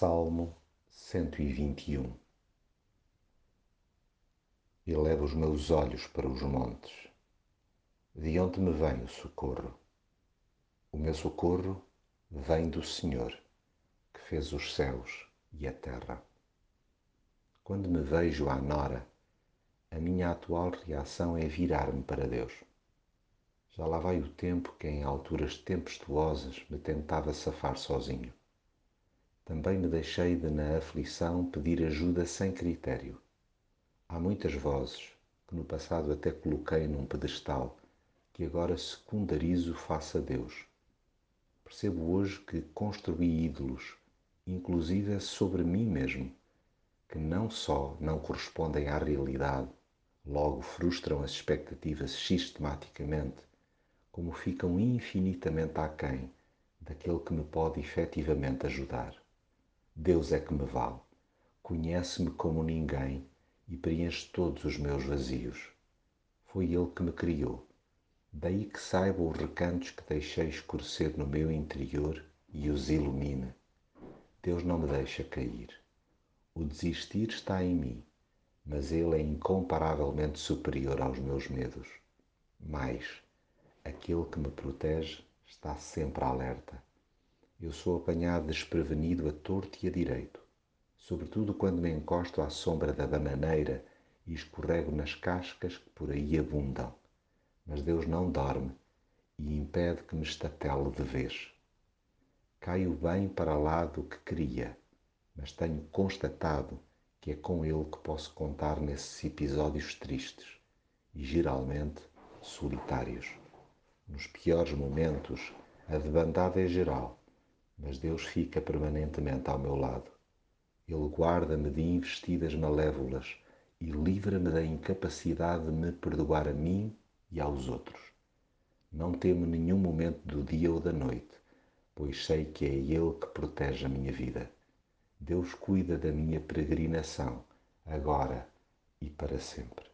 Salmo 121 Elevo os meus olhos para os montes. De onde me vem o socorro? O meu socorro vem do Senhor, que fez os céus e a terra. Quando me vejo à nora, a minha atual reação é virar-me para Deus. Já lá vai o tempo que em alturas tempestuosas me tentava safar sozinho também me deixei de, na aflição, pedir ajuda sem critério. Há muitas vozes que no passado até coloquei num pedestal, que agora secundarizo face a Deus. Percebo hoje que construí ídolos, inclusive sobre mim mesmo, que não só não correspondem à realidade, logo frustram as expectativas sistematicamente, como ficam infinitamente aquém daquele que me pode efetivamente ajudar. Deus é que me vale, conhece-me como ninguém e preenche todos os meus vazios. Foi Ele que me criou. Daí que saiba os recantos que deixei escurecer no meu interior e os ilumine. Deus não me deixa cair. O desistir está em mim, mas Ele é incomparavelmente superior aos meus medos. Mais, aquele que me protege está sempre alerta eu sou apanhado desprevenido a torto e a direito, sobretudo quando me encosto à sombra da bananeira e escorrego nas cascas que por aí abundam. Mas Deus não dorme e impede que me estatele de vez. Caio bem para lá do que queria, mas tenho constatado que é com Ele que posso contar nesses episódios tristes e geralmente solitários. Nos piores momentos, a debandada é geral mas Deus fica permanentemente ao meu lado. Ele guarda-me de investidas malévolas e livra-me da incapacidade de me perdoar a mim e aos outros. Não temo nenhum momento do dia ou da noite, pois sei que é Ele que protege a minha vida. Deus cuida da minha peregrinação, agora e para sempre.